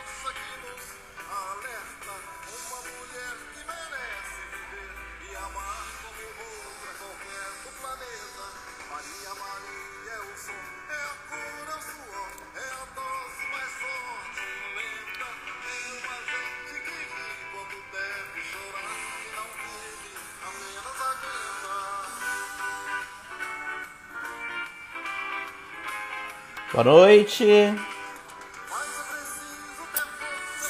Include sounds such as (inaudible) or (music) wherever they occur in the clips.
nos alerta. Uma mulher que merece viver e amar como outra qualquer do planeta. Maria, Maria é o som, é a cura, o suor, é a dose mais forte e lenta. É uma gente que ri quando deve chorar e não vive, apenas aguenta. Boa noite.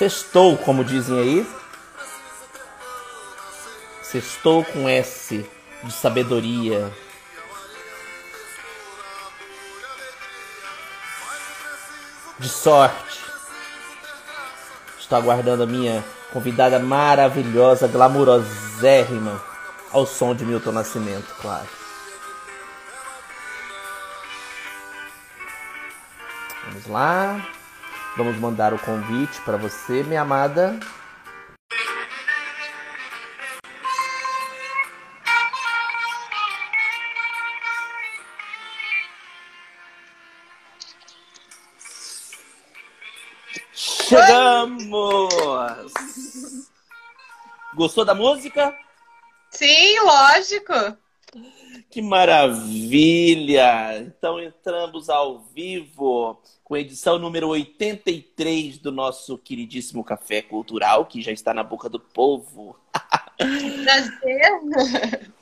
Sextou, como dizem aí. Sextou com S de sabedoria. De sorte. Estou aguardando a minha convidada maravilhosa, glamurosérrima, ao som de Milton Nascimento, claro. Vamos lá. Vamos mandar o convite para você, minha amada. Chegamos! Gostou da música? Sim, lógico. Que maravilha! Então entramos ao vivo com a edição número 83 do nosso queridíssimo Café Cultural, que já está na boca do povo. Prazer.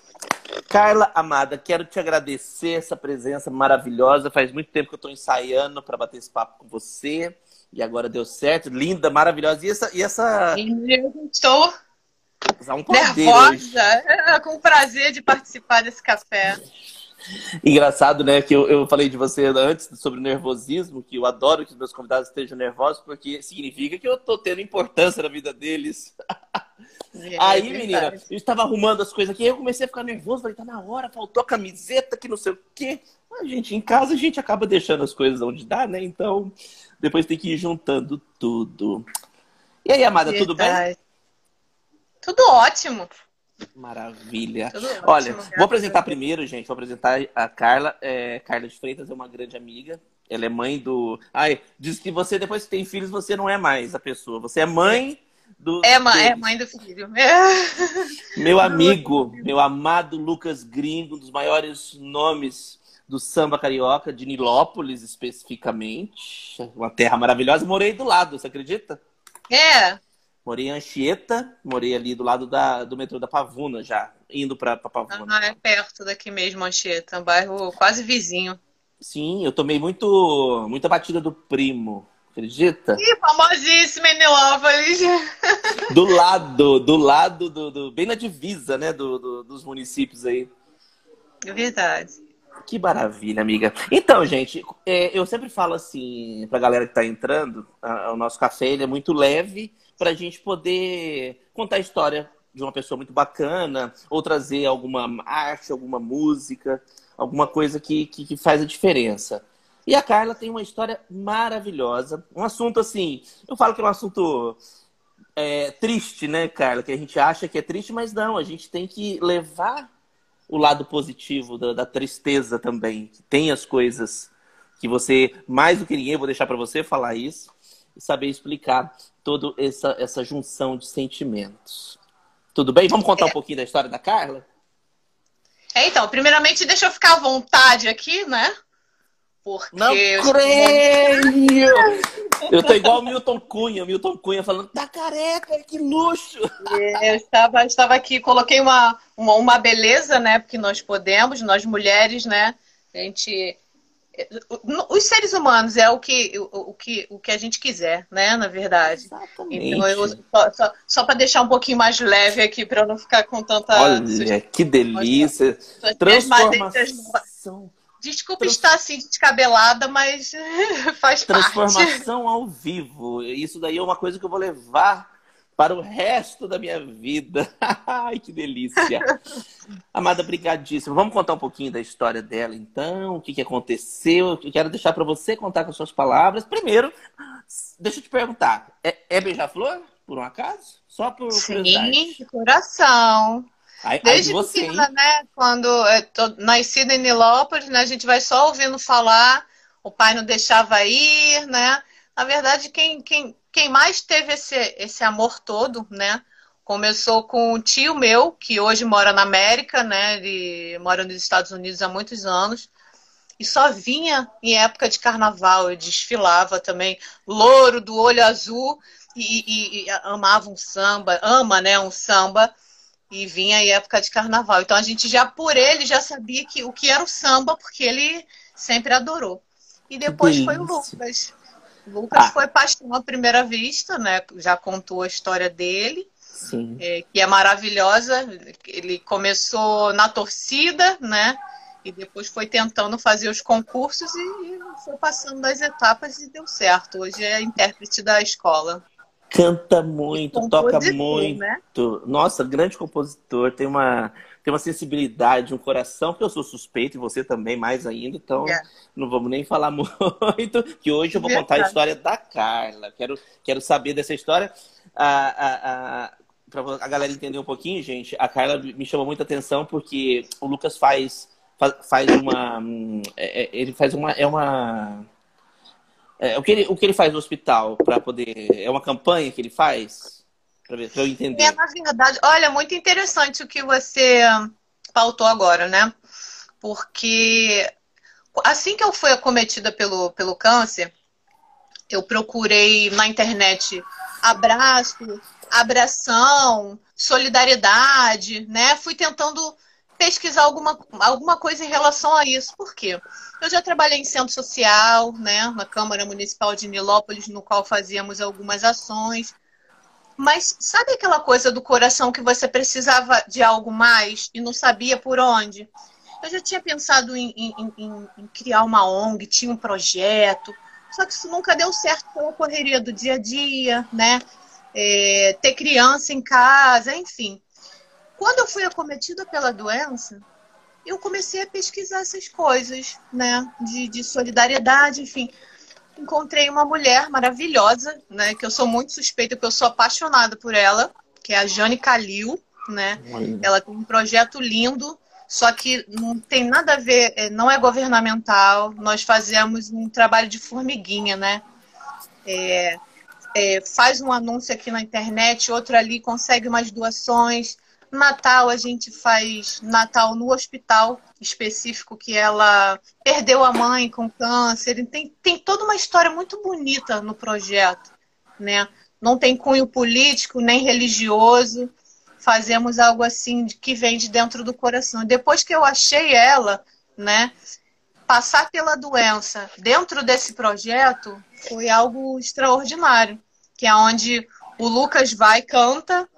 Carla Amada, quero te agradecer essa presença maravilhosa. Faz muito tempo que eu estou ensaiando para bater esse papo com você. E agora deu certo. Linda, maravilhosa. E essa. E essa Eu estou é um nervosa, é, (laughs) com prazer de participar desse café. Engraçado, né? Que eu, eu falei de você antes sobre o nervosismo, que eu adoro que os meus convidados estejam nervosos, porque significa que eu tô tendo importância na vida deles. É (laughs) Aí, verdade. menina, eu estava arrumando as coisas aqui, aí eu comecei a ficar nervoso, falei, tá na hora, faltou a camiseta, que não sei o quê. A gente, em casa, a gente acaba deixando as coisas onde dá, né? Então, depois tem que ir juntando tudo. E aí, amada, tudo bem? Tudo ótimo. Maravilha. Tudo ótimo, Olha, vou apresentar primeiro, gente. Vou apresentar a Carla. É, Carla de Freitas é uma grande amiga. Ela é mãe do. Ai, diz que você, depois que tem filhos, você não é mais a pessoa. Você é mãe do. É, mãe, é mãe do filho. (laughs) É. Meu amigo, meu amado Lucas Gringo, um dos maiores nomes do samba carioca, de Nilópolis especificamente. Uma terra maravilhosa. Morei do lado, você acredita? É, Morei em Anchieta, morei ali do lado da, do metrô da Pavuna já, indo pra, pra Pavuna. ah, é perto daqui mesmo, Anchieta, um bairro quase vizinho. Sim, eu tomei muito, muita batida do primo, acredita? Ih, famosíssima em Nilópolis. (laughs) Do lado, do lado, do, do- bem na divisa, né, do, do- dos municípios aí. É verdade. Que maravilha, amiga. Então, gente, é, eu sempre falo assim pra galera que tá entrando, a- o nosso café ele é muito leve pra gente poder contar a história de uma pessoa muito bacana, ou trazer alguma arte, alguma música, alguma coisa que, que, que faz a diferença. E a Carla tem uma história maravilhosa, um assunto assim, eu falo que é um assunto é, triste, né, Carla? Que a gente acha que é triste, mas não, a gente tem que levar o lado positivo da, da tristeza também. Que tem as coisas que você, mais do que ninguém, vou deixar para você falar isso saber explicar toda essa, essa junção de sentimentos. Tudo bem? Vamos contar um pouquinho da história da Carla? É, então, primeiramente, deixa eu ficar à vontade aqui, né? Porque Não eu creio! (laughs) Eu tô igual o Milton Cunha, Milton Cunha falando, tá careca, que luxo! Eu estava, estava aqui, coloquei uma, uma, uma beleza, né? Porque nós podemos, nós mulheres, né? A gente. Os seres humanos é o que, o, o que, o que a gente quiser, né? Na verdade. Exatamente. Então, eu, só, só, só para deixar um pouquinho mais leve aqui, para eu não ficar com tanta. Olha, que delícia! suas Transformação. Desculpa estar assim descabelada, mas (laughs) faz parte. Transformação ao vivo. Isso daí é uma coisa que eu vou levar para o resto da minha vida. (laughs) Ai, que delícia. Amada, brigadíssimo. Vamos contar um pouquinho da história dela, então. O que, que aconteceu? Eu quero deixar para você contar com as suas palavras. Primeiro, deixa eu te perguntar. É, é beija-flor, por um acaso? Só por Sim, de coração. Ai, ai, Desde você, pequena, hein? né? Quando eu tô nascida em Nilópolis, né? A gente vai só ouvindo falar, o pai não deixava ir, né? Na verdade, quem, quem, quem mais teve esse, esse amor todo, né? Começou com um tio meu, que hoje mora na América, né? Ele mora nos Estados Unidos há muitos anos. E só vinha em época de carnaval. Eu desfilava também, louro, do olho azul, e, e, e amava um samba, ama, né? Um samba e vinha em época de carnaval. Então a gente já por ele já sabia que o que era o samba, porque ele sempre adorou. E depois foi o Lucas. O Lucas ah. foi paixão à primeira vista, né? Já contou a história dele, é, que é maravilhosa. Ele começou na torcida, né? E depois foi tentando fazer os concursos e foi passando das etapas e deu certo. Hoje é intérprete da escola. Canta muito, toca muito. Né? Nossa, grande compositor, tem uma, tem uma sensibilidade, um coração, que eu sou suspeito, e você também mais ainda, então é. não vamos nem falar (laughs) muito, que hoje eu vou contar a história da Carla. Quero, quero saber dessa história. A, a, a, para a galera entender um pouquinho, gente, a Carla me chamou muita atenção porque o Lucas faz, faz, faz uma. Hum, é, é, ele faz uma. É uma é, o, que ele, o que ele faz no hospital para poder. É uma campanha que ele faz? Para eu entender. É, na verdade, olha, muito interessante o que você pautou agora, né? Porque assim que eu fui acometida pelo, pelo câncer, eu procurei na internet abraço, abração, solidariedade, né? Fui tentando pesquisar alguma, alguma coisa em relação a isso. Por quê? Eu já trabalhei em centro social, né, na Câmara Municipal de Nilópolis, no qual fazíamos algumas ações. Mas sabe aquela coisa do coração que você precisava de algo mais e não sabia por onde? Eu já tinha pensado em, em, em, em criar uma ONG, tinha um projeto, só que isso nunca deu certo pela correria do dia a dia, né? É, ter criança em casa, enfim. Quando eu fui acometida pela doença, eu comecei a pesquisar essas coisas, né? De, de solidariedade, enfim. Encontrei uma mulher maravilhosa, né? Que eu sou muito suspeita, porque eu sou apaixonada por ela, que é a Jane Calil, né? Ela tem um projeto lindo, só que não tem nada a ver, é, não é governamental. Nós fazemos um trabalho de formiguinha, né? É, é, faz um anúncio aqui na internet, outro ali consegue umas doações Natal a gente faz Natal no hospital específico que ela perdeu a mãe com câncer. Tem, tem toda uma história muito bonita no projeto, né? Não tem cunho político nem religioso. Fazemos algo assim que vem de dentro do coração. Depois que eu achei ela, né? Passar pela doença dentro desse projeto foi algo extraordinário, que é onde o Lucas vai canta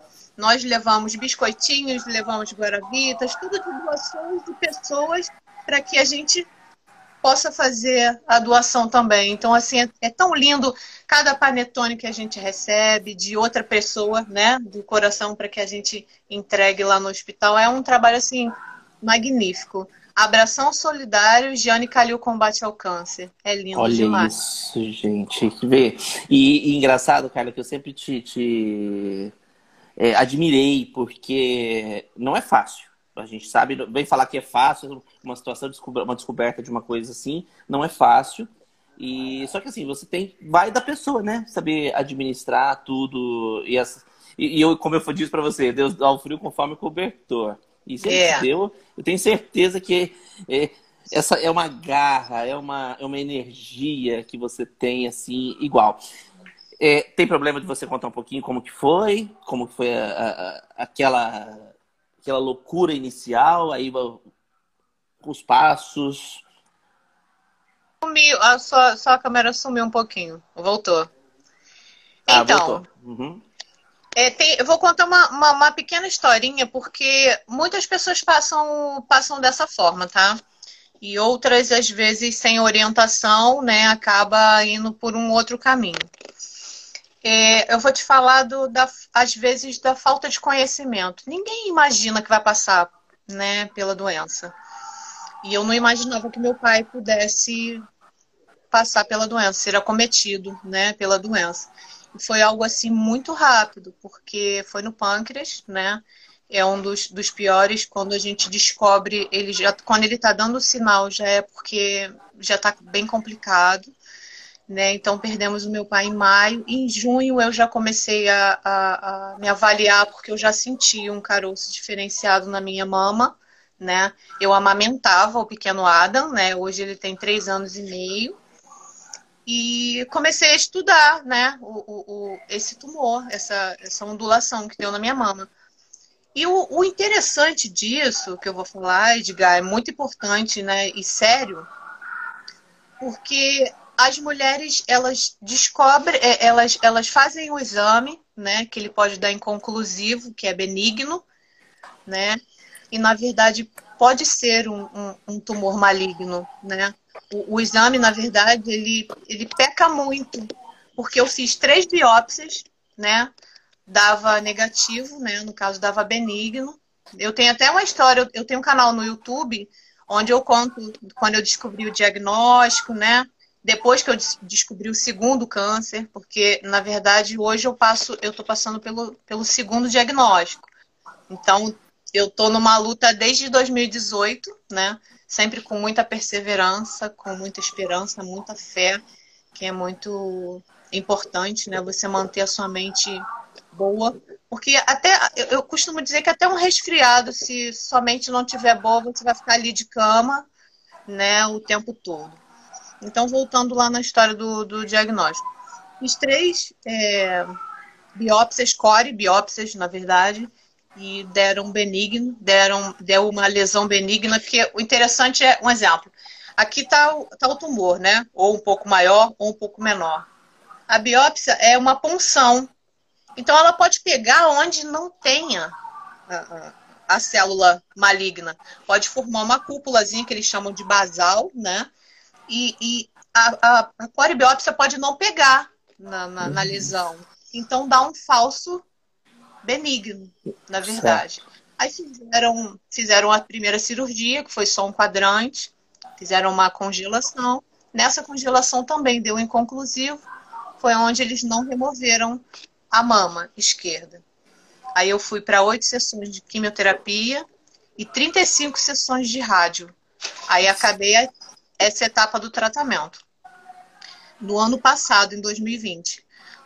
nós levamos biscoitinhos, levamos guaravitas, tudo de doações de pessoas para que a gente possa fazer a doação também. Então, assim, é, é, tão lindo cada panetone que a gente recebe de outra pessoa, né, do coração para que a gente entregue lá no hospital. É um trabalho, assim, magnífico. Abração Solidário, Gianni Calil Combate ao Câncer. É lindo Olha demais. isso, gente. Vê. E, e engraçado, cara, que eu sempre te, te é, admirei, porque não é fácil. A gente sabe, vem falar que é fácil, uma situação, uma descoberta de uma coisa assim, não é fácil. E só que assim, você tem, vai da pessoa, né? Saber administrar tudo e, as, e, e eu, como eu disse para você, Deus dá o frio conforme o cobertor. E se é. deu, eu tenho certeza que é, essa é uma garra, é uma, é uma energia que você tem assim igual. É, tem problema de você contar um pouquinho como que foi, como foi a, a, aquela, aquela loucura inicial, aí os passos. Sumiu, a sua, sua câmera sumiu um pouquinho, voltou. Ah, então, voltou. Uhum. É, tem, eu vou contar uma, uma, uma, pequena historinha, porque muitas pessoas passam, passam dessa forma, tá? E outras, às vezes, sem orientação, né, acaba indo por um outro caminho. É, eu vou te falar, do, da, às vezes, da falta de conhecimento. Ninguém imagina que vai passar né, pela doença. E eu não imaginava que meu pai pudesse passar pela doença, ser acometido né, pela doença. E foi algo assim muito rápido, porque foi no pâncreas, né? É um dos, dos piores quando a gente descobre, ele já, quando ele está dando sinal, já é porque já está bem complicado né? Então perdemos o meu pai em maio. Em junho eu já comecei a, a, a me avaliar porque eu já sentia um caroço diferenciado na minha mama, né? Eu amamentava o pequeno Adam, né? Hoje ele tem três anos e meio. E comecei a estudar, né? O, o, o, esse tumor, essa, essa ondulação que deu na minha mama. E o, o interessante disso que eu vou falar, Edgar, é muito importante, né? E sério, porque as mulheres elas descobrem, é, elas, elas fazem o exame, né, que ele pode dar inconclusivo, que é benigno, né, e na verdade pode ser um, um, um tumor maligno, né. O, o, exame, na verdade, ele, ele peca muito, porque eu fiz três biópsias, né, dava negativo, né, no caso dava benigno. Eu tenho até uma história, eu tenho um canal no YouTube onde eu conto quando eu descobri o diagnóstico, né, depois que eu descobri o segundo câncer, porque na verdade hoje eu passo, eu estou passando pelo, pelo segundo diagnóstico. Então eu estou numa luta desde 2018, né? Sempre com muita perseverança, com muita esperança, muita fé, que é muito importante, né? Você manter a sua mente boa, porque até eu costumo dizer que até um resfriado, se sua mente não tiver boa, você vai ficar ali de cama, né? O tempo todo. Então, voltando lá na história do, do diagnóstico. Fiz três é, biópsias, core biópsias, na verdade, e deram benigno, deram deu uma lesão benigna, porque o interessante é, um exemplo, aqui está tá o tumor, né? Ou um pouco maior ou um pouco menor. A biópsia é uma punção. Então, ela pode pegar onde não tenha a, a, a célula maligna. Pode formar uma cúpulazinha que eles chamam de basal, né? E, e a, a, a coribiópsia pode não pegar na, na, na, uhum. lesão. Então dá um falso benigno, na verdade. Certo. Aí fizeram, fizeram a primeira cirurgia, que foi só um quadrante, fizeram uma congelação. Nessa congelação também deu inconclusivo, foi onde eles não removeram a mama esquerda. Aí eu fui para oito sessões de quimioterapia e 35 sessões de rádio. Aí acabei essa etapa do tratamento. No ano passado, em 2020.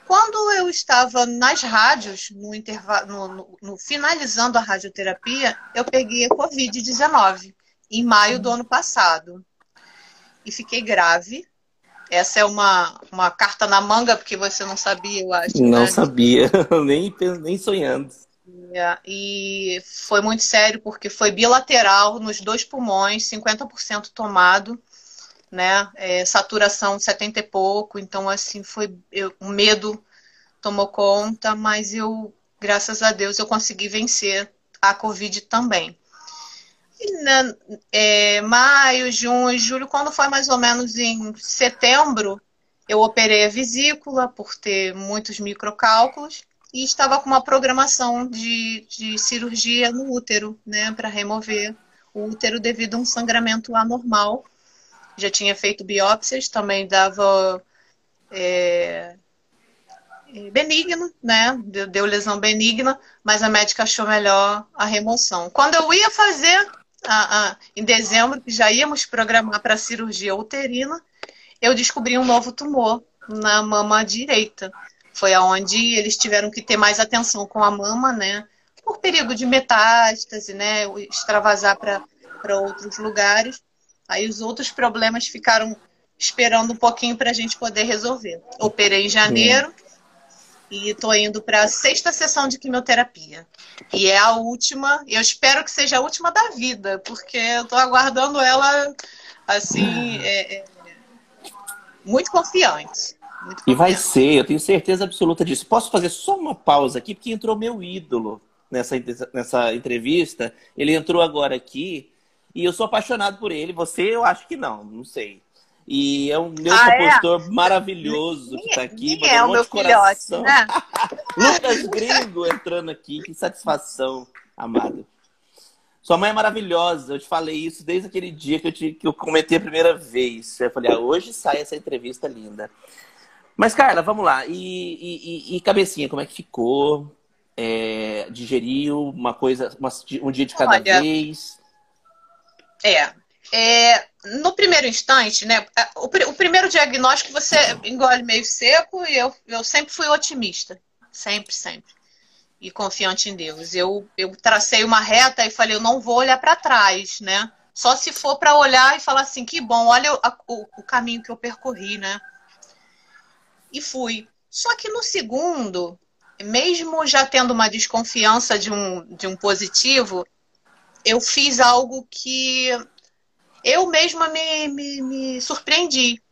Quando eu estava nas rádios, no, intervalo, no, no, no finalizando a radioterapia, eu peguei a Covid-19, em maio do ano passado. E fiquei grave. Essa é uma, uma carta na manga, porque você não sabia, eu acho. Não né? sabia, (laughs) nem, nem sonhando. É, e foi muito sério, porque foi bilateral nos dois pulmões, 50% tomado né? É, saturação 70 e pouco, então assim foi o medo tomou conta, mas eu, graças a Deus, eu consegui vencer a Covid também. Né, é, maio, junho, julho, quando foi mais ou menos em setembro, eu operei a vesícula por ter muitos microcálculos e estava com uma programação de, de cirurgia no útero, né, para remover o útero devido a um sangramento anormal já tinha feito biópsias, também dava é, é, benigno, né? Deu, deu, lesão benigna, mas a médica achou melhor a remoção. Quando eu ia fazer, a, em dezembro, que já íamos programar para cirurgia uterina, eu descobri um novo tumor na mama direita. Foi aonde eles tiveram que ter mais atenção com a mama, né? Por perigo de metástase, né? Extravasar para outros lugares. Aí os outros problemas ficaram esperando um pouquinho para a gente poder resolver. Operei em janeiro e estou indo para a sexta sessão de quimioterapia. E é a última, eu espero que seja a última da vida, porque eu estou aguardando ela assim, é, é, muito confiante. Muito e vai ser, eu tenho certeza absoluta disso. Posso fazer só uma pausa aqui, porque entrou meu ídolo nessa, nessa entrevista. Ele entrou agora aqui e eu sou apaixonado por ele. Você, eu acho que não, não sei. E é um meu ah, é? compositor é? maravilhoso que está aqui. Quem é o meu filhote, né? (laughs) Lucas Gringo entrando aqui. Que satisfação, amado. Sua mãe é maravilhosa. Eu te falei isso desde aquele dia que eu, te, que eu comentei a primeira vez. Eu falei, ah, hoje sai essa entrevista linda. Mas, Carla, vamos lá. E, e, e cabecinha, como é que ficou? É, digeriu uma coisa, uma, um dia de cada Olha, vez? É. é no primeiro instante, né? O, o, primeiro diagnóstico você engole meio seco e eu, eu sempre fui otimista. Sempre, sempre. E confiante em Deus. Eu, eu tracei uma reta e falei, eu não vou olhar para trás, né? Só se for para olhar e falar assim, que bom, olha o, o, o caminho que eu percorri, né? E fui. Só que no segundo, mesmo já tendo uma desconfiança de um, de um positivo, eu fiz algo que eu mesma me, me, me surpreendi,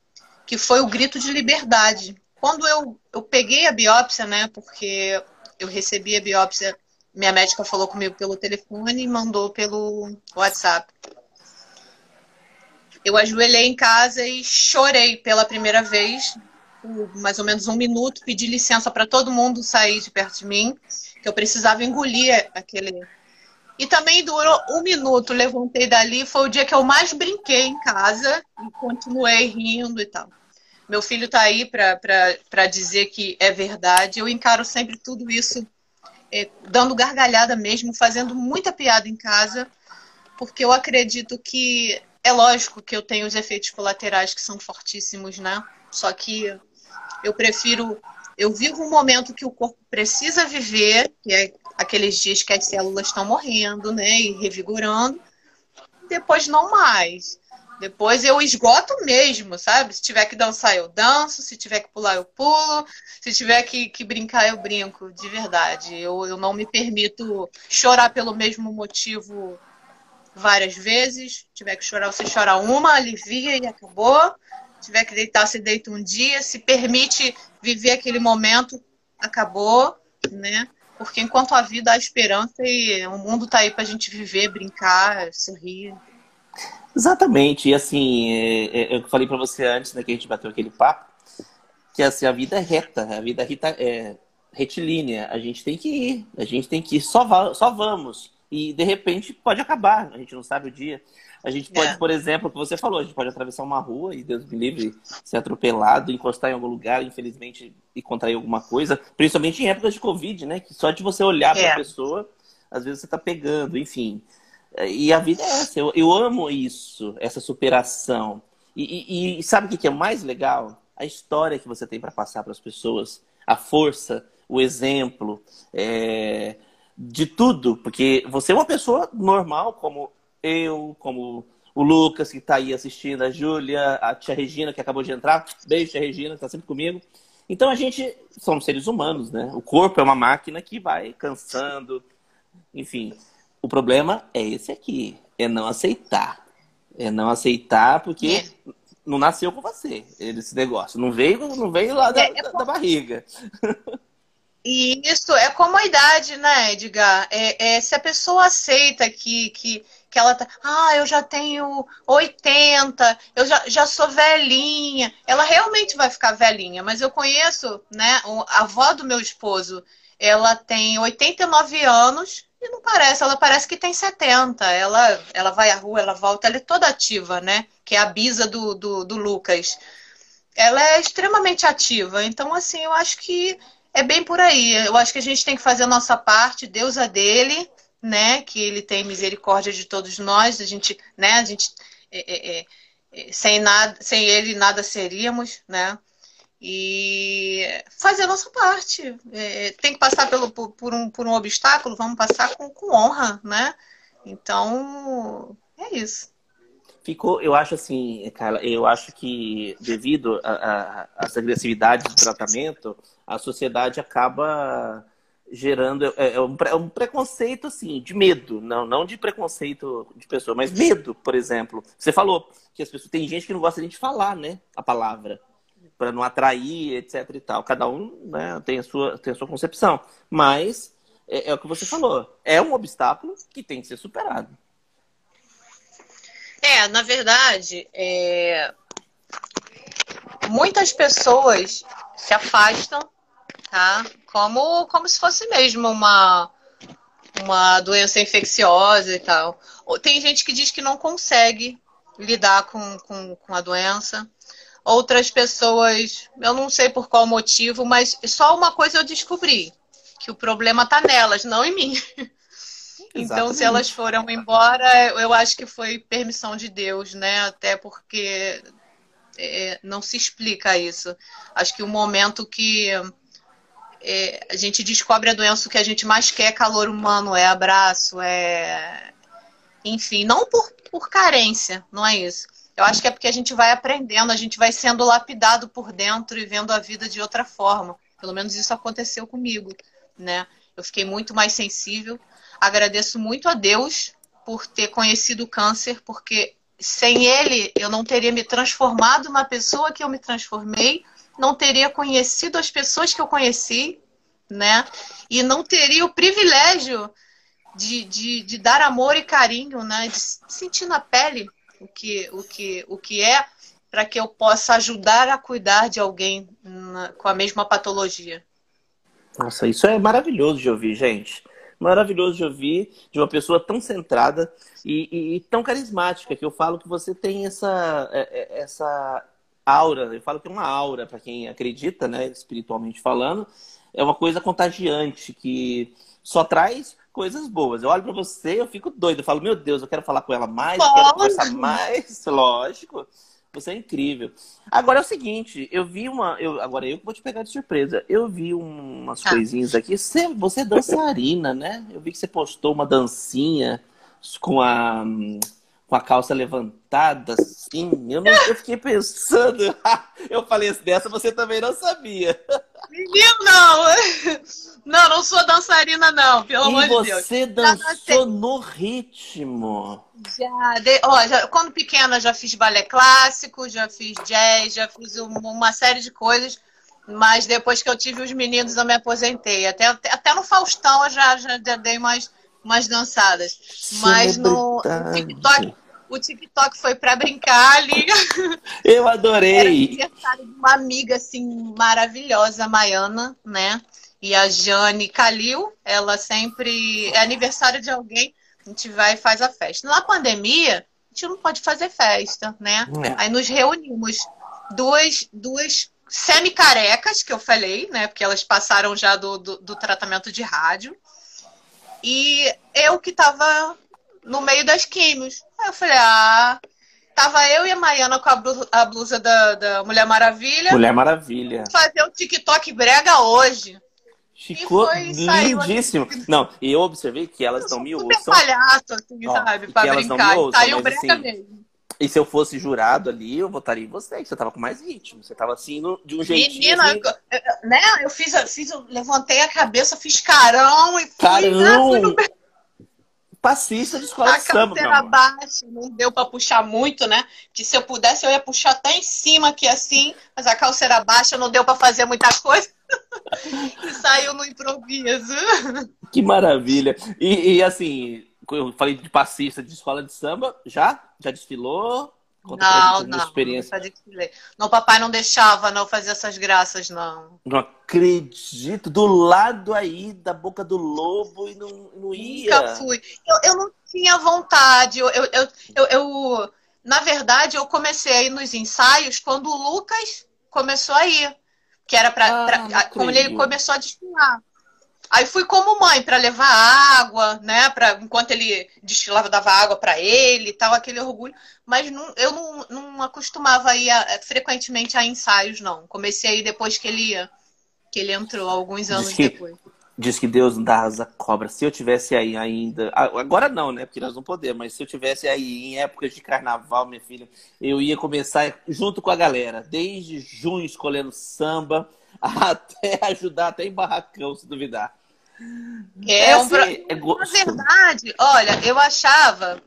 que foi o grito de liberdade. Quando eu, eu peguei a biópsia, né, porque eu recebi a biópsia, minha médica falou comigo pelo telefone e mandou pelo WhatsApp. Eu ajoelhei em casa e chorei pela primeira vez, por mais ou menos um minuto, pedi licença para todo mundo sair de perto de mim, que eu precisava engolir aquele e também durou um minuto, levantei dali, foi o dia que eu mais brinquei em casa e continuei rindo e tal. Meu filho está aí para dizer que é verdade. Eu encaro sempre tudo isso é, dando gargalhada mesmo, fazendo muita piada em casa, porque eu acredito que é lógico que eu tenho os efeitos colaterais que são fortíssimos, né? Só que eu prefiro eu vivo um momento que o corpo precisa viver, que é aqueles dias que as células estão morrendo, né, e revigorando. Depois não mais. Depois eu esgoto mesmo, sabe? Se tiver que dançar, eu danço. Se tiver que pular, eu pulo. Se tiver que, que brincar, eu brinco. De verdade. Eu, eu não me permito chorar pelo mesmo motivo várias vezes. Se tiver que chorar, você chora uma, alivia e acabou. Se tiver que deitar, você deita um dia. Se permite viver aquele momento, acabou, né? Porque enquanto a vida há esperança e o mundo tá aí pra gente viver, brincar, sorrir. Exatamente. E assim, é, é, eu falei para você antes, né, que a gente bateu aquele papo, que assim, a vida é reta, a vida é retilínea. A gente tem que ir, a gente tem que ir, só, só vamos. E de repente pode acabar, a gente não sabe o dia. A gente pode, é. por exemplo, o que você falou, a gente pode atravessar uma rua e, Deus me livre, ser atropelado, encostar em algum lugar, infelizmente, e contrair alguma coisa. Principalmente em épocas de Covid, né? Que só de você olhar é. para a pessoa, às vezes você está pegando, enfim. E a vida é essa. Eu, eu amo isso, essa superação. E, e, e sabe o que é mais legal? A história que você tem para passar para as pessoas, a força, o exemplo, é, de tudo. Porque você é uma pessoa normal, como eu, como o Lucas, que está aí assistindo, a Júlia, a tia Regina, que acabou de entrar. Beijo, tia Regina, que está sempre comigo. Então a gente somos seres humanos, né? O corpo é uma máquina que vai cansando. Enfim, o problema é esse aqui: é não aceitar. É não aceitar porque é. não nasceu com você esse negócio. Não veio, não veio lá da, é, é da barriga. E isso é como a idade, né, Edgar? É, é, se a pessoa aceita que, que, que ela tá. Ah, eu já tenho 80, eu já, já sou velhinha. Ela realmente vai ficar velhinha, mas eu conheço, né, a avó do meu esposo. Ela tem 89 anos e não parece, ela parece que tem 70. Ela, ela vai à rua, ela volta, ela é toda ativa, né? Que é a bisa do, do, do Lucas. Ela é extremamente ativa. Então, assim, eu acho que é bem por aí. Eu acho que a gente tem que fazer a nossa parte, Deus a dele, né? Que ele tem misericórdia de todos nós. A gente, né? A gente é, é, é, sem nada, sem ele nada seríamos, né? E fazer a nossa parte. É, tem que passar pelo, por, por, um, por um obstáculo, vamos passar com, com honra, né? Então, é isso ficou, eu acho assim, cara, eu acho que devido às agressividades do tratamento, a sociedade acaba gerando é, é, um, é, um, preconceito assim de medo. Não não de preconceito de pessoa mas medo por exemplo. Você falou que as pessoas tem gente que não gosta de falar né a palavra para não atrair etc e tal. Cada um né, tem a sua tem a sua concepção. Mas é, é o que você falou é um obstáculo que tem que ser superado. É, na verdade, é... muitas pessoas se afastam, tá? Como, como se fosse mesmo uma, uma doença infecciosa e tal. Tem gente que diz que não consegue lidar com, com, com a doença. Outras pessoas, eu não sei por qual motivo, mas só uma coisa eu descobri: que o problema tá nelas, não em mim. (laughs) Então, se elas foram embora, eu acho que foi permissão de Deus, né? Até porque é, não se explica isso. Acho que o momento que é, a gente descobre a doença, o que a gente mais quer é calor humano, é abraço, é. Enfim, não por, por carência, não é isso. Eu acho que é porque a gente vai aprendendo, a gente vai sendo lapidado por dentro e vendo a vida de outra forma. Pelo menos isso aconteceu comigo, né? Eu fiquei muito mais sensível. Agradeço muito a Deus por ter conhecido o câncer, porque sem ele eu não teria me transformado na pessoa que eu me transformei, não teria conhecido as pessoas que eu conheci, né? E não teria o privilégio de, de, de dar amor e carinho, né? De sentir na pele o que, o que, o que é para que eu possa ajudar a cuidar de alguém com a mesma patologia. Nossa, isso é maravilhoso de ouvir, gente. Maravilhoso de ouvir de uma pessoa tão centrada e, e, e tão carismática que eu falo que você tem essa, é, é, essa aura. Eu falo que é uma aura para quem acredita, né, espiritualmente falando, é uma coisa contagiante que só traz coisas boas. Eu olho para você, eu fico doido. Eu falo, meu Deus, eu quero falar com ela mais, eu quero conversar mais. (laughs) Lógico. Você é incrível. Agora é o seguinte, eu vi uma. Eu, agora eu vou te pegar de surpresa. Eu vi umas ah. coisinhas aqui. Você, você é dançarina, né? Eu vi que você postou uma dancinha com a, com a calça levantada, assim. Eu, não, eu fiquei pensando. (laughs) eu falei dessa você também não sabia. Menino, não! Não, não sou dançarina, não, pelo e amor de Deus. Você dançou no ritmo. Já, de, ó, já, quando pequena já fiz balé clássico, já fiz jazz, já fiz uma série de coisas, mas depois que eu tive os meninos eu me aposentei. Até, até no Faustão eu já, já dei umas, umas dançadas. Mas no TikTok, o TikTok foi para brincar ali. (laughs) Eu adorei. Era aniversário de uma amiga assim maravilhosa, Maiana, né? E a Jane Calil, ela sempre é aniversário de alguém, a gente vai e faz a festa. Na pandemia, a gente não pode fazer festa, né? É. Aí nos reunimos duas, duas semi-carecas, que eu falei, né? Porque elas passaram já do, do, do tratamento de rádio. E eu que tava no meio das químios. Aí eu falei, ah. Tava eu e a Maiana com a blusa, a blusa da, da Mulher Maravilha. Mulher Maravilha. Fazer o TikTok brega hoje. Ficou lindíssimo. Não, e eu observei que elas não me ouçam. palhaço, assim, Ó, sabe? Pra elas brincar. Não me ouçam, Saiu brega assim, mesmo. E se eu fosse jurado ali, eu votaria em você, que você tava com mais ritmo. Você tava assim, no, de um jeitinho. Menina, assim... eu, né? Eu fiz, fiz, eu levantei a cabeça, fiz carão e fui, carão. Né, fui no passista de escola a de samba. A baixa, não deu para puxar muito, né? Que se eu pudesse, eu ia puxar até em cima aqui assim, mas a calça era baixa, não deu para fazer muita coisa. (laughs) e saiu no improviso. Que maravilha. E, e, assim, eu falei de passista de escola de samba, já? Já desfilou? Conta não, não, experiência. não papai não deixava não fazer essas graças, não. Não acredito. Do lado aí da boca do lobo e não, não ia. Nunca fui. Eu, eu não tinha vontade. Eu, eu, eu, eu, eu, na verdade, eu comecei a ir nos ensaios quando o Lucas começou a ir. Que era para. Ah, como ele começou a desfilar. Aí fui como mãe para levar água, né? Pra, enquanto ele destilava, dava água para ele e tal, aquele orgulho. Mas não, eu não, não acostumava ir a, frequentemente a ensaios, não. Comecei aí depois que ele ia, que ele entrou, alguns anos diz que, depois. Diz que Deus dá asa cobra. Se eu tivesse aí ainda. Agora não, né? Porque nós não podemos, mas se eu tivesse aí em épocas de carnaval, minha filha, eu ia começar junto com a galera, desde junho escolhendo samba (laughs) até ajudar até em barracão, se duvidar. É, é um pro... é Na verdade, olha, eu achava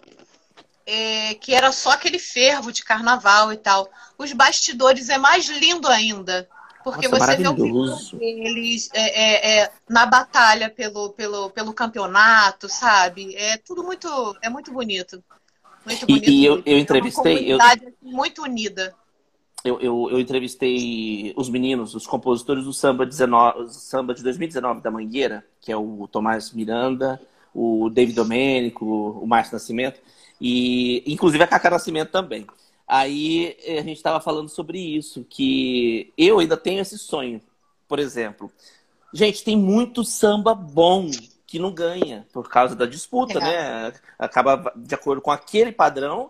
é, que era só aquele fervo de carnaval e tal. Os bastidores é mais lindo ainda. Porque Nossa, você vê o deles é, é, é, na batalha pelo, pelo, pelo campeonato, sabe? É tudo muito, é muito bonito. Muito bonito. E, e eu, eu entrevistei. É uma eu... muito unida eu, eu, eu, entrevistei os meninos, os compositores do samba, 19, samba de 2019 da Mangueira, que é o Tomás Miranda, o David Domênico, o Márcio Nascimento, e inclusive a Cacá Nascimento também. Aí a gente estava falando sobre isso, que eu ainda tenho esse sonho, por exemplo. Gente, tem muito samba bom que não ganha por causa da disputa, É. né? Acaba de acordo com aquele padrão,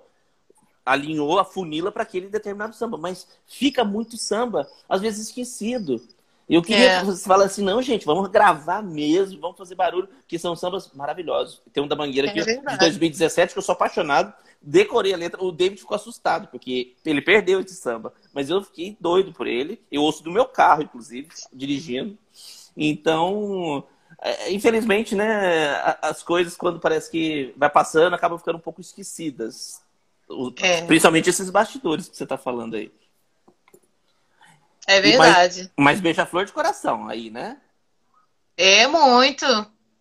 alinhou a funila para aquele determinado samba, mas fica muito samba, às vezes esquecido. Eu queria É. que você falasse assim, não, gente, vamos gravar mesmo, vamos fazer barulho, que são sambas maravilhosos. Tem um da Mangueira É aqui, de verdade. 2017, que eu sou apaixonado, decorei a letra, o David ficou assustado, porque ele perdeu esse samba, mas eu fiquei doido por ele, eu ouço do meu carro, inclusive, dirigindo. Então, é, infelizmente, né, as coisas, quando parece que vai passando, acabam ficando um pouco esquecidas. O- É. Principalmente esses bastidores que você está falando aí. É verdade. Mas beija-flor de coração aí, né? É muito.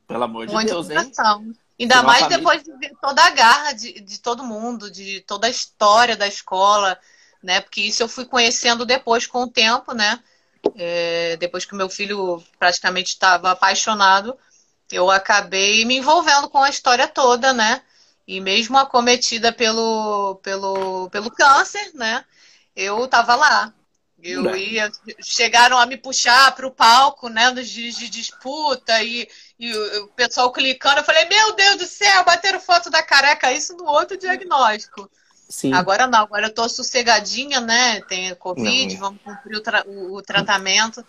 Pelo amor de muito Deus, hein? coração. Ainda Tem uma mais família- depois de ver toda a garra de, de todo mundo, de toda a história da escola, né? Porque isso eu fui conhecendo depois com o tempo, né? É, depois que o meu filho praticamente estava apaixonado, eu acabei me envolvendo com a história toda, né? E mesmo acometida pelo, pelo, pelo câncer, né? Eu estava lá. Eu É. ia, chegaram a me puxar para o palco, né? Nos dias de disputa e, e o, o pessoal clicando. Eu falei, meu Deus do céu, bateram foto da careca, isso no outro diagnóstico. Sim. Agora não, agora eu tô sossegadinha, né? Tem Covid, Não. vamos cumprir o, tra- o- o tratamento.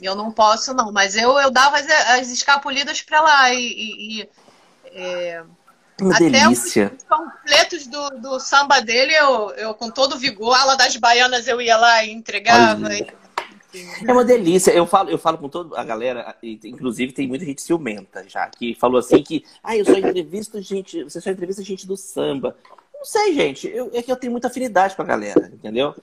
Eu não posso, não. Mas eu, eu dava as, as escapulidas para lá e, e- e, é, Uma até delícia. os completos do, do samba dele, eu, eu com todo vigor, ala das baianas eu ia lá e entregava. E- É uma delícia. Eu falo, eu falo com toda a galera, inclusive tem muita gente ciumenta já, que falou assim que, ah, eu só entrevisto gente, você só entrevista gente do samba. Não sei, gente. Eu, é que eu tenho muita afinidade com a galera, entendeu?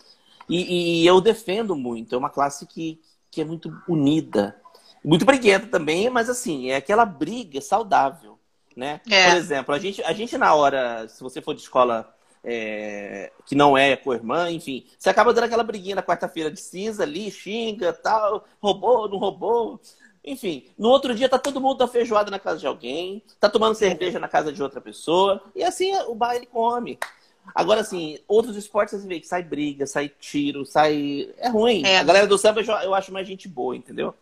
E, e eu defendo muito. É uma classe que, que é muito unida. Muito briguenta também, mas assim, é aquela briga saudável, né? É. Por exemplo, a gente, a gente na hora, se você for de escola é, que não é com a irmã, enfim, você acaba dando aquela briguinha na quarta-feira de cinza ali, xinga, tal, roubou, não roubou. Enfim, no outro dia tá todo mundo da feijoada na casa de alguém, tá tomando cerveja na casa de outra pessoa, e assim o baile come. Agora, assim, outros esportes você vê que sai briga, sai tiro, sai. É ruim. É. A galera do samba eu- eu acho mais gente boa, entendeu?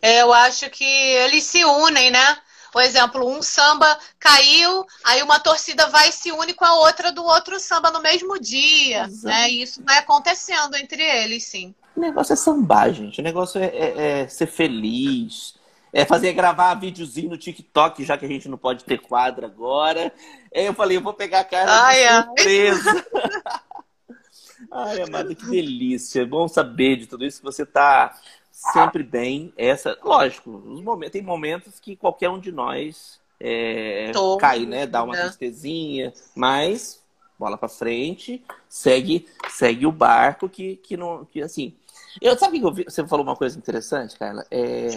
É, Eu acho que eles se unem, né? Por exemplo, um samba caiu, aí uma torcida vai e se une com a outra do outro samba no mesmo dia, Exato. né? E isso vai acontecendo entre eles, sim. O negócio é sambar, gente. O negócio é, é- é ser feliz. É fazer gravar videozinho no TikTok, já que a gente não pode ter quadro agora. Aí eu falei, eu vou pegar a cara Ai, de ai. surpresa. (laughs) Ai, amada, que delícia. É bom saber de tudo isso que você tá sempre bem. Essa, lógico, os momentos, tem momentos que qualquer um de nós é, cai, né? Dá uma né? tristezinha, mas bola pra frente, segue, segue o barco que, que não, que assim. Eu sabe que eu vi- você falou uma coisa interessante, Carla. É,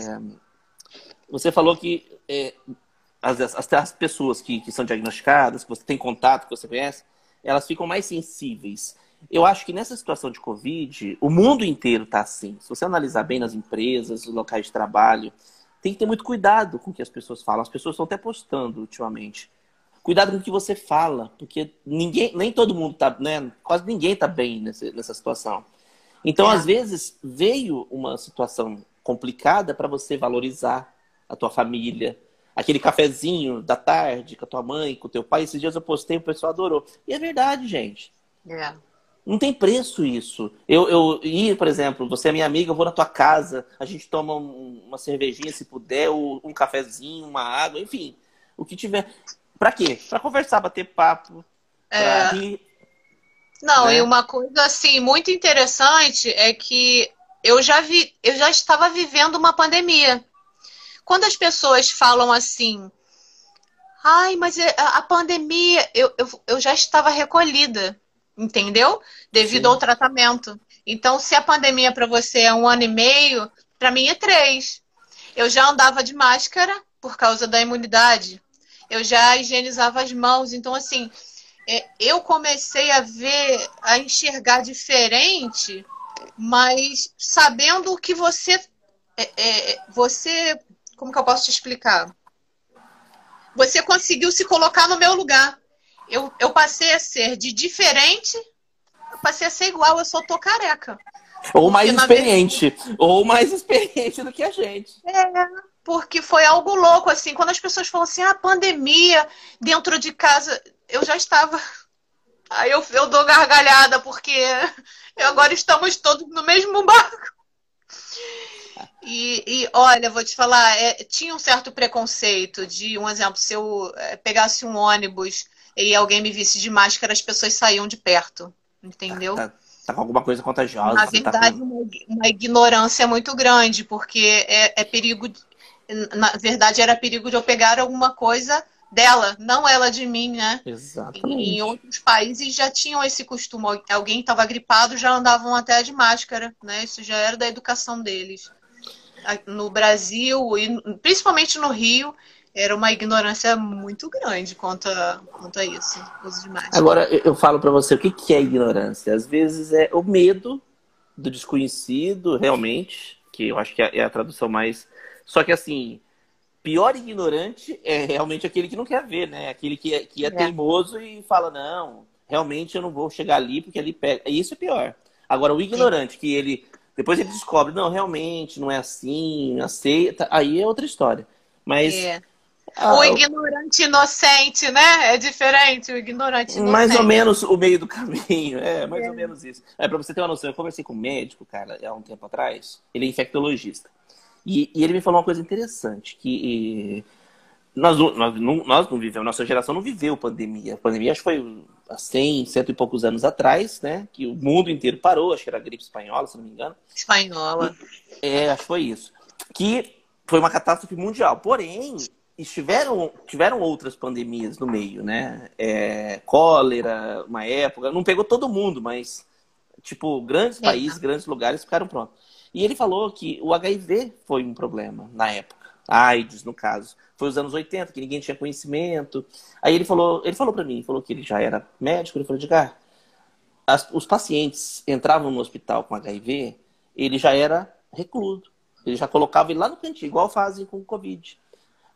você falou que é, as, as, as pessoas que, que são diagnosticadas, que você tem contato, que você conhece, elas ficam mais sensíveis. Eu acho que nessa situação de Covid, o mundo inteiro está assim. Se você analisar bem nas empresas, nos locais de trabalho, tem que ter muito cuidado com o que as pessoas falam. As pessoas estão até postando ultimamente. Cuidado com o que você fala, porque ninguém, nem todo mundo tá, né? Quase ninguém tá bem nessa, nessa situação. Então, É. às vezes, veio uma situação complicada para você valorizar a tua família. Aquele cafezinho da tarde com a tua mãe, com o teu pai. Esses dias eu postei, o pessoal adorou. E é verdade, gente. É. Não tem preço isso. Eu, eu ir, por exemplo, você é minha amiga, eu vou na tua casa, a gente toma um- uma cervejinha se puder, ou um cafezinho, uma água, enfim. O que tiver. Pra quê? Pra conversar, bater papo, É. rir. Não, né? e uma coisa assim muito interessante é que eu já vi, eu já estava vivendo uma pandemia. Quando as pessoas falam assim, ai, mas é- a a pandemia, eu, eu, eu já estava recolhida, entendeu? Devido Sim. ao tratamento. Então, se a pandemia para você é um ano e meio, para mim é três. Eu já andava de máscara por causa da imunidade. Eu já higienizava as mãos. Então, assim, é, eu comecei a ver, a enxergar diferente, mas sabendo que você, é, é, você, como que eu posso te explicar? Você conseguiu se colocar no meu lugar. Eu, eu passei a ser de diferente, eu passei a ser igual, eu só tô careca. Ou mais experiente. Ou mais experiente do que a gente. porque foi algo louco, assim, quando as pessoas falam assim, ah, pandemia, dentro de casa, eu já estava. Aí eu, eu dou gargalhada, porque (laughs) agora estamos todos no mesmo barco. E, e, olha, vou te falar, é, tinha um certo preconceito de, um exemplo, se eu é, pegasse um ônibus e alguém me visse de máscara, as pessoas saíam de perto, entendeu? Tá, tá com alguma coisa contagiosa. Na tá verdade, com... uma, ignorância muito grande, porque é, é perigo, na verdade, era perigo de eu pegar alguma coisa dela, não ela de mim, né? Exatamente. Em outros países já tinham esse costume. Alguém estava gripado, já andavam até de máscara, né? Isso já era da educação deles no Brasil e principalmente no Rio era uma ignorância muito grande quanto a, quanto a isso, uso de máscara. Agora, eu falo para você, o que, que é ignorância? Às vezes é o medo do desconhecido, realmente, que eu acho que é, é a tradução mais... Só que, assim, pior ignorante é realmente aquele que não quer ver, né? Aquele que é, que é, é. teimoso e fala, não, realmente eu não vou chegar ali porque ali pega... Isso é pior. Agora, o ignorante, que ele depois ele descobre, não, realmente não é assim, aceita, aí é outra história. Mas. É. Ah, o ignorante inocente, né? É diferente, o ignorante inocente. Mais ou menos o meio do caminho, é, mais é. ou menos isso. É, pra você ter uma noção, eu conversei com um médico, cara, há um tempo atrás, ele é infectologista. E, e ele me falou uma coisa interessante, que nós, nós, não, nós não vivemos, nossa geração não viveu pandemia. A pandemia acho que foi há 100, cento e poucos anos atrás, né? Que o mundo inteiro parou, acho que era a gripe espanhola, se não me engano. Espanhola. É, acho que foi isso. Que foi uma catástrofe mundial. Porém, estiveram, tiveram outras pandemias no meio, né? É, cólera, uma época, não pegou todo mundo, mas, tipo, grandes países, grandes lugares ficaram prontos. E ele falou que o HIV foi um problema na época. AIDS, no caso. Foi os anos 80, que ninguém tinha conhecimento. Aí ele falou, ele falou para mim, falou que ele já era médico, ele falou, Edgar, as, os pacientes entravam no hospital com HIV, ele já era recluso. Ele já colocava ele lá no cantinho, igual fazem com o Covid.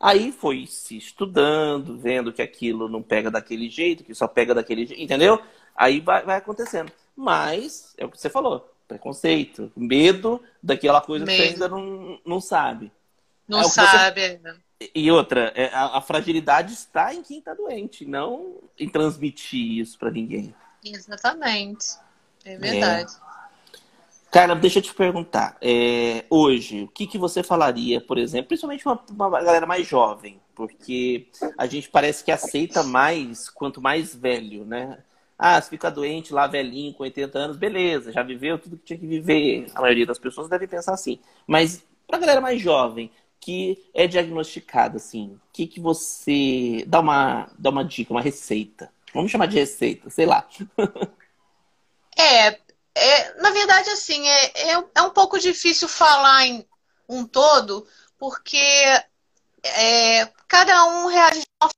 Aí foi se estudando, vendo que aquilo não pega daquele jeito, que só pega daquele jeito, entendeu? Aí vai, vai acontecendo. Mas, é o que você falou, preconceito, medo daquela coisa medo. que você ainda não, não sabe. Não é sabe. Você... E outra, é, a, a, fragilidade está em quem está doente, não em transmitir isso para ninguém. Exatamente. É verdade. É. Cara, deixa eu te perguntar. É, hoje, o que, que você falaria, por exemplo, principalmente uma, uma galera mais jovem? Porque a gente parece que aceita mais quanto mais velho, né? Ah, se fica doente lá, velhinho, com 80 anos, beleza, já viveu tudo que tinha que viver. A maioria das pessoas deve pensar assim. Mas para a galera mais jovem, que é diagnosticada, assim, o que, que você. Dá uma, dá uma dica, uma receita. Vamos chamar de receita, sei lá. (laughs) é, é, na verdade, assim, é, é, é, um pouco difícil falar em um todo, porque é, cada um reage de uma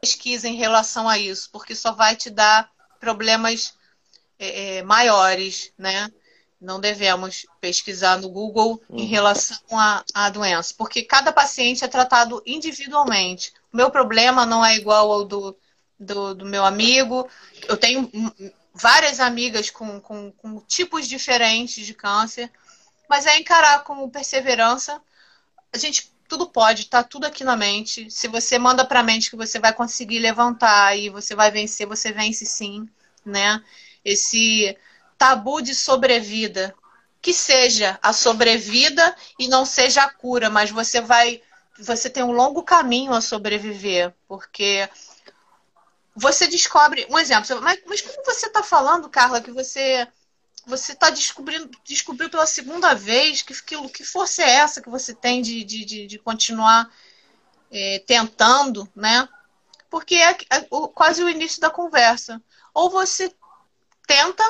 pesquisa em relação a isso, porque só vai te dar problemas é, é maiores, né? Não devemos pesquisar no Google em uhum. relação à, à doença, porque cada paciente é tratado individualmente. O meu problema não é igual ao do, do, do meu amigo. Eu tenho várias amigas com, com, com tipos diferentes de câncer, mas é encarar com perseverança. A gente tudo pode, tá tudo aqui na mente. Se você manda para a mente que você vai conseguir levantar e você vai vencer, você vence sim, né? Esse tabu de sobrevida, que seja a sobrevida e não seja a cura, mas você vai você tem um longo caminho a sobreviver, porque você descobre, um exemplo, mas, mas como você está falando, Carla, que você você está descobrindo descobriu pela segunda vez que, que, que força é essa que você tem de, de, de continuar é, tentando, né? Porque é, é o, quase o início da conversa. Ou você tenta,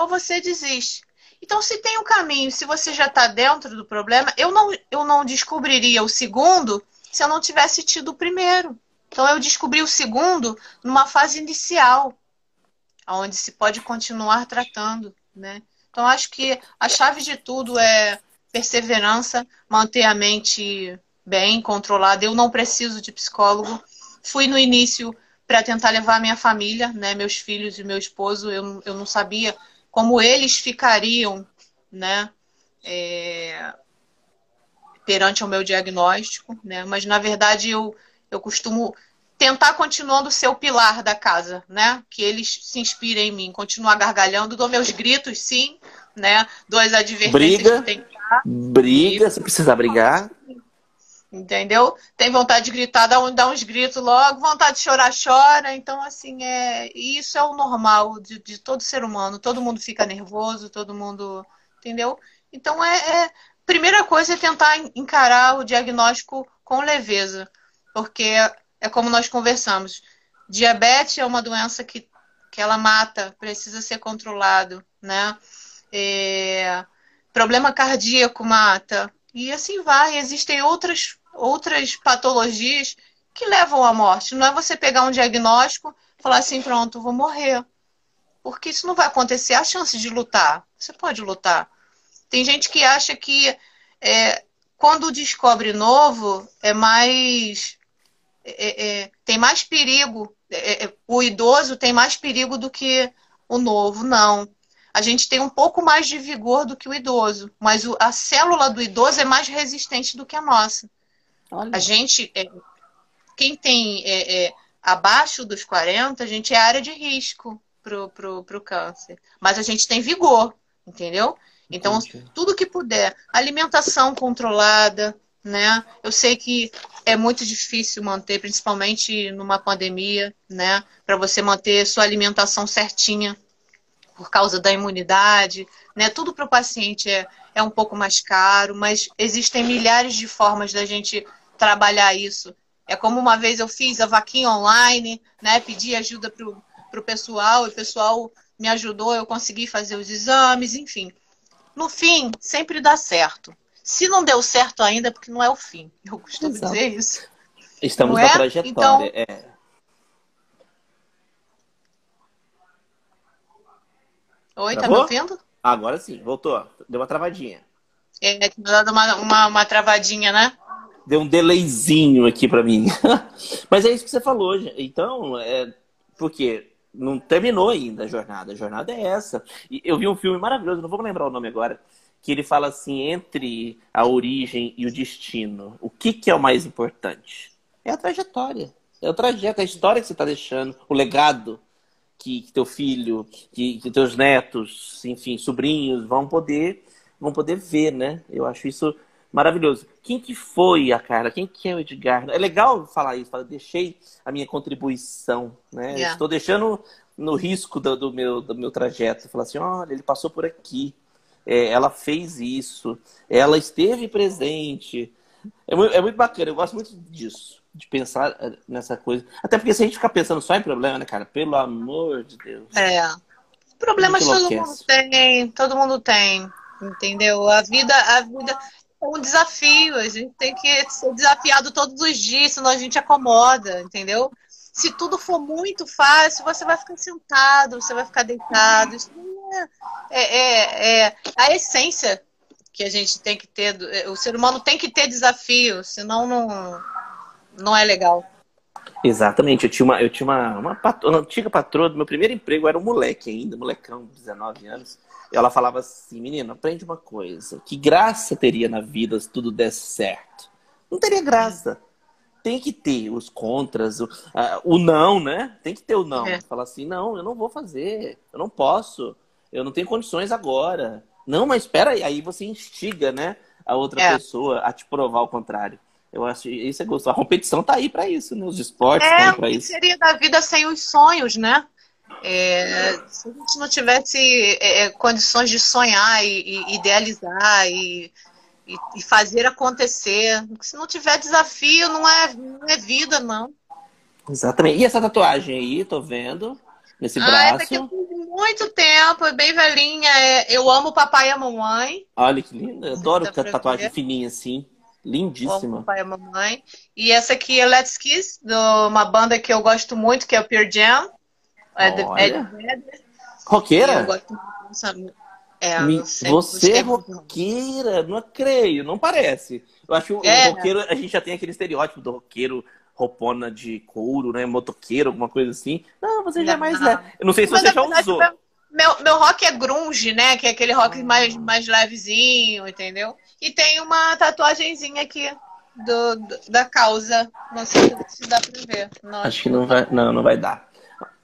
ou você desiste. Então, se tem um caminho, se você já está dentro do problema, eu não, eu não descobriria o segundo se eu não tivesse tido o primeiro. Então, eu descobri o segundo numa fase inicial, onde se pode continuar tratando né? Então acho que a chave de tudo é perseverança, manter a mente bem, controlada. Eu não preciso de psicólogo. Fui no início para tentar levar minha família, né, meus filhos e meu esposo. Eu, eu não sabia como eles ficariam, né, é, perante o meu diagnóstico, né? Mas na verdade eu, eu costumo tentar continuando ser o pilar da casa, né? Que eles se inspirem em mim, continuar gargalhando, dou meus gritos, sim, né? Dou as advertências briga, que tem que dar. Briga, se precisar brigar. Entendeu? Tem vontade de gritar, dá, um, dá uns gritos logo, vontade de chorar, chora. Então, assim, é, isso é o normal de, de todo ser humano. Todo mundo fica nervoso, todo mundo. Entendeu? Então, é, é primeira coisa é tentar encarar o diagnóstico com leveza, porque é como nós conversamos. Diabetes é uma doença que, que ela mata, precisa ser controlado, né? É, problema cardíaco mata. E assim vai. Existem outras, outras patologias que levam à morte. Não é você pegar um diagnóstico e falar assim, pronto, vou morrer. Porque isso não vai acontecer. Há chance de lutar. Você pode lutar. Tem gente que acha que é, quando descobre novo, é mais. É, é, tem mais perigo. É, é, o idoso tem mais perigo do que o novo. Não. A gente tem um pouco mais de vigor do que o idoso, mas a célula do idoso é mais resistente do que a nossa. Olha. A gente, é, quem tem abaixo dos 40, a gente é área de risco pro, pro, pro câncer. Mas a gente tem vigor, entendeu? Então, Entendi. tudo que puder, alimentação controlada, né? Eu sei que é muito difícil manter, principalmente numa pandemia, né? Para você manter sua alimentação certinha por causa da imunidade, né? Tudo para o paciente é, é um pouco mais caro, mas existem milhares de formas da gente trabalhar isso. É como uma vez eu fiz a vaquinha online, né? Pedi ajuda para o pessoal, e o pessoal me ajudou, eu consegui fazer os exames, enfim no fim, sempre dá certo. Se não deu certo ainda, é porque não é o fim. Eu costumo Exato. dizer isso. Estamos não na é? trajetória. Então... É. Oi, Travou? tá me ouvindo? Agora sim, voltou. Deu uma travadinha. É, dando uma, uma, uma travadinha, né? Deu um delayzinho aqui para mim. (laughs) Mas é isso que você falou. Então, é, porque não terminou ainda a jornada. A jornada é essa. E eu vi um filme maravilhoso, não vou lembrar o nome agora, que ele fala assim, entre a origem e o destino, o que, que é o mais importante? É a trajetória. É o trajeto, é a história que você está deixando, o legado que, que teu filho, que, que, teus netos, enfim, sobrinhos vão poder, vão poder ver, né? Eu acho isso maravilhoso. Quem que foi a Carla? Quem que é o Edgar? É legal falar isso, falar, deixei a minha contribuição, né? Yeah. Estou deixando no risco do, do, meu, do meu trajeto. Falar assim, olha, ele passou por aqui, é, ela fez isso, ela esteve presente. É muito, é muito bacana, eu gosto muito disso, de pensar é, nessa coisa. Até porque se a gente ficar pensando só em problema, né, cara? Pelo amor de Deus. É. Problemas todo mundo tem, todo mundo tem, entendeu? A vida, a vida um desafio, a gente tem que ser desafiado todos os dias, senão a gente acomoda, entendeu? Se tudo for muito fácil, você vai ficar sentado, você vai ficar deitado. Isso é, é, é, é a essência que a gente tem que ter. O ser humano tem que ter desafio, senão não, não é legal. Exatamente, eu tinha uma, eu tinha uma, uma, patroa, uma antiga patroa do meu primeiro emprego, era um moleque ainda, molecão, 19 anos. Ela falava assim, menino, aprende uma coisa. Que graça teria na vida se tudo desse certo? Não teria graça. Tem que ter os contras, o, o não, né? Tem que ter o não. É. Falar assim, não, eu não vou fazer, eu não posso, eu não tenho condições agora. Não, mas espera aí, aí você instiga, né, a outra é. pessoa a te provar o contrário. Eu acho isso é gostoso. A competição tá aí para isso, né? Os esportes é, estão para isso. seria da vida sem os sonhos, né? É, se a gente não tivesse é, é, condições de sonhar e, e idealizar e, e, e, fazer acontecer, se não tiver desafio, não é, não é vida, não. Exatamente. E essa tatuagem aí, tô vendo, nesse ah, braço. Essa aqui eu fiz muito tempo, é bem velhinha. É, eu amo o papai e a mamãe. Olha que linda. Eu adoro tatuagem ver. fininha assim. Lindíssima. O papai e mamãe. E essa aqui é Let's Kiss, de uma banda que eu gosto muito, que é o Pure Jam. É, é Roqueira? É, Me-. Você é roqueira? Não creio, não parece. Eu acho que o É. roqueiro, a gente já tem aquele estereótipo do roqueiro roupona de couro, né? Motoqueiro, alguma coisa assim. Não, você já é mais Não. leve. Eu não sei se Mas, você já usou. Meu, meu, meu rock é grunge, né? Que é aquele rock mais, mais levezinho, entendeu? E tem uma tatuagenzinha aqui do, do- da causa. Não sei se dá pra ver. Não, Acho que não vai, não, não vai dar.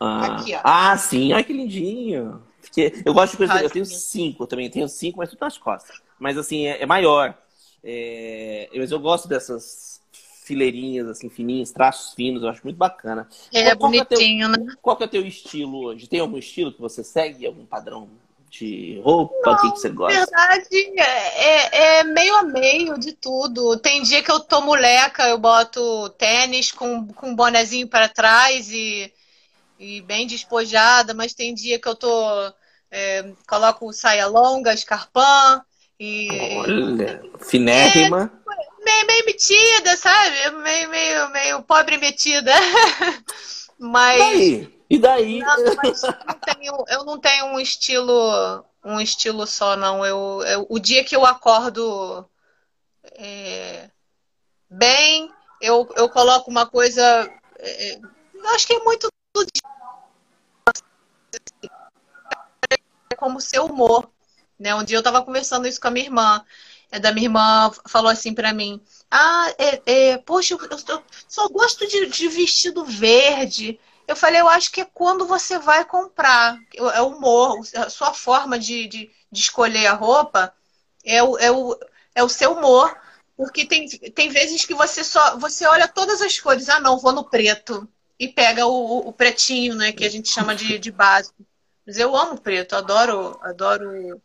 Ah, Aqui, ó. ah, sim, olha que lindinho. Porque eu gosto de coisa. Eu tenho cinco eu também, tenho cinco, mas tudo nas costas. Mas assim, é, é maior. É, mas eu gosto dessas fileirinhas, assim, fininhas, traços finos, eu acho muito bacana. É Qual que é teu- bonitinho, né? Qual que é o teu estilo hoje? Tem algum estilo que você segue? Algum padrão de roupa? o que, que você Na gosta? verdade, é, é- é meio a meio de tudo. Tem dia que eu tô moleca, eu boto tênis com, com um bonezinho para trás e, e bem despojada, mas tem dia que eu tô. é, coloco saia longa, escarpão e Olha, finérrima. meio, meio metida, sabe? Meio, meio, meio pobre metida. (laughs) E Mas. daí? E daí? Não, mas eu não tenho, eu não tenho um estilo, um estilo só, não. Eu, eu- o dia que eu acordo é, bem, eu, eu coloco uma coisa. é, eu acho que é muito. É como seu humor. Né? Um dia eu estava conversando isso com a minha irmã. É, da minha irmã falou assim pra mim: Ah, é, é, poxa, eu- eu só gosto de, de vestido verde. Eu falei, eu acho que é quando você vai comprar. É o humor, a sua forma de, de, de escolher a roupa é o, é, o, é o seu humor. Porque tem, tem vezes que você só você olha todas as cores, ah não, vou no preto. E pega o, o pretinho, né? Que a gente chama de, de básico. Mas eu amo preto, adoro, adoro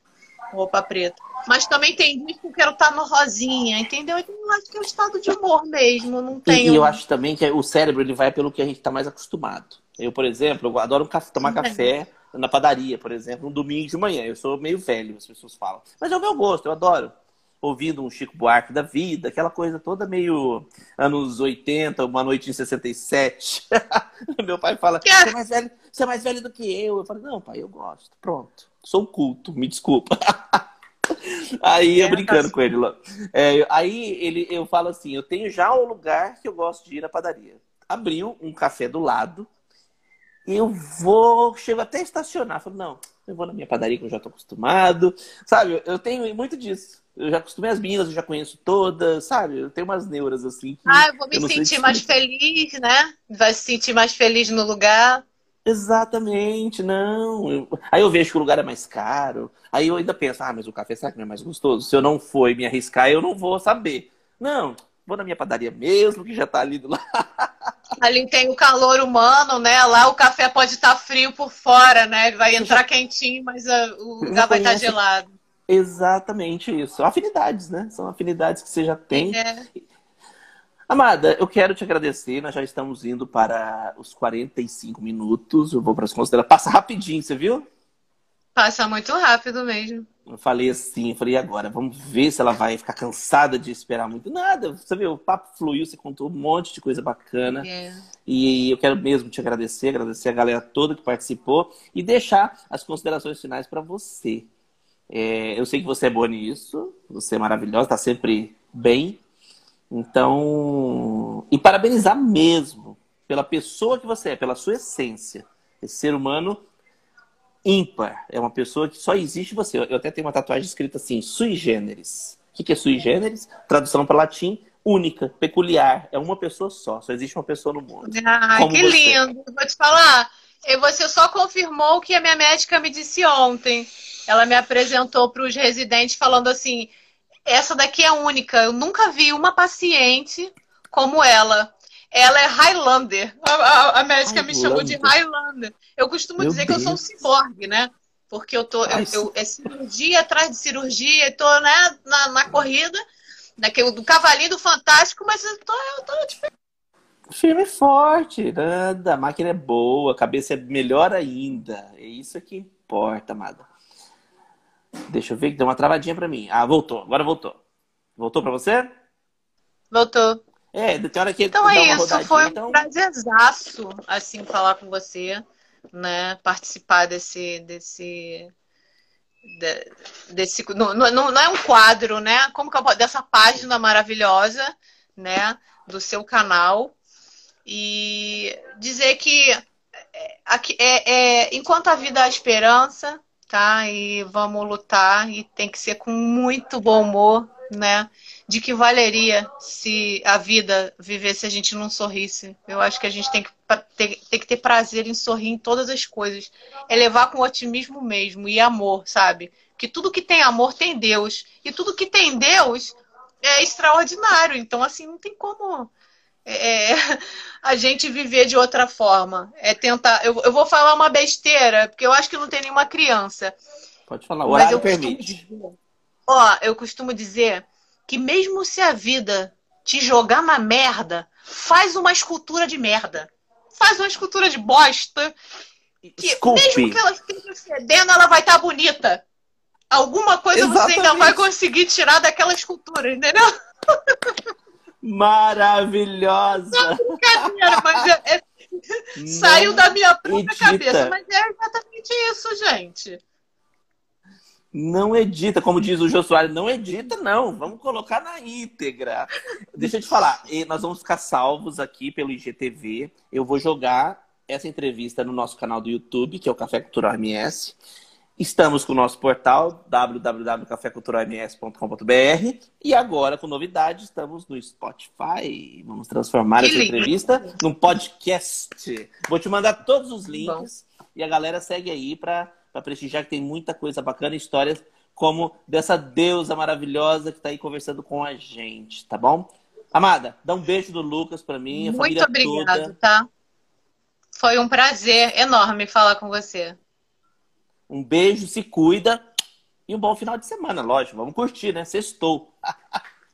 roupa preta. Mas também tem dias que eu quero estar no rosinha, entendeu? Eu acho que é o estado de humor mesmo. Não E, tenho. e eu acho também que o cérebro ele vai pelo que a gente está mais acostumado. Eu, por exemplo, eu adoro tomar Também. café na padaria, por exemplo, um domingo de manhã. Eu sou meio velho, as pessoas falam. Mas é o meu gosto, eu adoro. Ouvindo um Chico Buarque da vida, aquela coisa toda meio anos 80, uma noite em 67. (laughs) meu pai fala, você é, mais velho, você é mais velho do que eu. Eu falo, não, pai, eu gosto. Pronto. Sou culto, me desculpa. (laughs) Aí eu É, brincando com ele. É, aí ele, eu falo assim: eu tenho já o lugar que eu gosto de ir na padaria. Abriu um café do lado. E eu vou, chego até a estacionar. Falo, não, eu vou na minha padaria que eu já tô acostumado. Sabe, eu tenho muito disso. Eu já acostumei as meninas, eu já conheço todas, sabe? Eu tenho umas neuras assim. que Ah, eu vou me sei sentir explicar. mais feliz, né? Vai se sentir mais feliz no lugar. Exatamente, não. Eu- Aí eu vejo que o lugar é mais caro. Aí eu ainda penso, ah, mas o café será que não é mais gostoso? Se eu não for e me arriscar, eu não vou saber. Não, vou na minha padaria mesmo, que já tá ali do lado. (laughs) Ali tem o calor humano, né? Lá o café pode estar frio por fora, né? Vai entrar quentinho, mas ah, o lugar vai estar conhece? gelado. Exatamente isso. São afinidades, né? São afinidades que você já tem. É. Amada, eu quero te agradecer. Nós já estamos indo para os 45 minutos. Eu vou para as considerações. Passa rapidinho, você viu? Passa muito rápido mesmo. Eu falei assim, eu falei, e agora? Vamos ver se ela vai ficar cansada de esperar muito. Nada, você viu, o papo fluiu, você contou um monte de coisa bacana. É. E eu quero mesmo te agradecer, agradecer a galera toda que participou e deixar as considerações finais para você. É, eu sei que você é boa nisso, você é maravilhosa, está sempre bem. Então, e parabenizar mesmo pela pessoa que você é, pela sua essência. Esse ser humano ímpar, é uma pessoa que só existe você. Eu até tenho uma tatuagem escrita assim, sui generis. O que é sui generis? Tradução para latim, única, peculiar. É uma pessoa só, só existe uma pessoa no mundo. Como que você. lindo. Vou te falar. E você só confirmou o que a minha médica me disse ontem. Ela me apresentou para os residentes falando assim: essa daqui é única. Eu nunca vi uma paciente como ela. Ela é Highlander. A, a- a médica me chamou de Highlander. Highlander. Eu costumo Meu dizer que eu sou um Deus. ciborgue, né? Porque eu tô. Ai, Eu, eu- é cirurgia atrás de cirurgia, eu tô né, na, na corrida, daquele, do cavalinho do Fantástico, mas eu tô, eu tô tipo, Firme e forte, nada. A máquina é boa, a cabeça é melhor ainda. É isso que importa, amada. Deixa eu ver que deu uma travadinha pra mim. Ah, voltou. Agora voltou. Voltou pra você? voltou. É, tem hora que Então é isso, foi um então... prazerzaço, assim, falar com você, né? Participar desse, desse, de, desse não, não, não é um quadro, né? Como que eu, dessa página maravilhosa, né? Do seu canal e dizer que é, é, é, enquanto a vida há esperança, tá? E vamos lutar e tem que ser com muito bom humor, né? De que valeria se a vida vivesse a gente não sorrisse. Eu acho que a gente tem que ter, tem que ter prazer em sorrir em todas as coisas. É levar com otimismo mesmo e amor, sabe? Que tudo que tem amor tem Deus. E tudo que tem Deus é extraordinário. Então, assim, não tem como é, (laughs) a gente viver de outra forma. É tentar. Eu, eu, vou falar uma besteira, porque eu acho que não tem nenhuma criança. Pode falar, o horário permite. Dizer, ó, eu costumo dizer que mesmo se a vida te jogar na merda, faz uma escultura de merda. Faz uma escultura de bosta. Que Desculpe. mesmo que ela esteja cedendo, ela vai estar tá bonita. Alguma coisa Exatamente. você ainda vai conseguir tirar daquela escultura, entendeu? (laughs) Maravilhosa! brincadeira, mas é, é, saiu da minha própria edita. cabeça. Mas é exatamente isso, gente. Não edita, como diz o Jô Soares, não edita, não. Vamos colocar na íntegra. Deixa eu te falar, nós vamos ficar salvos aqui pelo IGTV. Eu vou jogar essa entrevista no nosso canal do YouTube, que é o Café Cultural MS. Estamos com o nosso portal www.cafeculturalms.com.br e agora com novidade estamos no Spotify. Vamos transformar que essa lindo. entrevista num podcast. Vou te mandar todos os links Bom. e a galera segue aí para prestigiar que tem muita coisa bacana, histórias como dessa deusa maravilhosa que está aí conversando com a gente, tá bom? Amada, dá um beijo do Lucas para mim, Muito obrigada, tá? Foi um prazer enorme falar com você. Um beijo, se cuida e um bom final de semana, lógico. Vamos curtir, né? Sextou.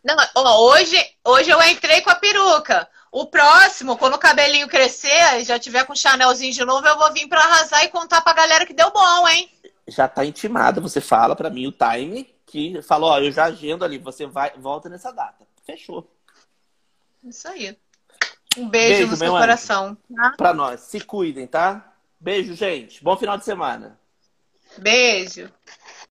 Não, ó, hoje, hoje eu entrei com a peruca. O próximo, quando o cabelinho crescer e já tiver com Chanelzinho de novo, eu vou vir para arrasar e contar pra galera que deu bom, hein? Já tá intimado, você fala para mim o time que falou, ó, eu já agendo ali, você vai, volta nessa data. Fechou. Isso aí. Um beijo, beijo no seu coração. Tá? Pra nós. Se cuidem, tá? Beijo, gente. Bom final de semana. Beijo.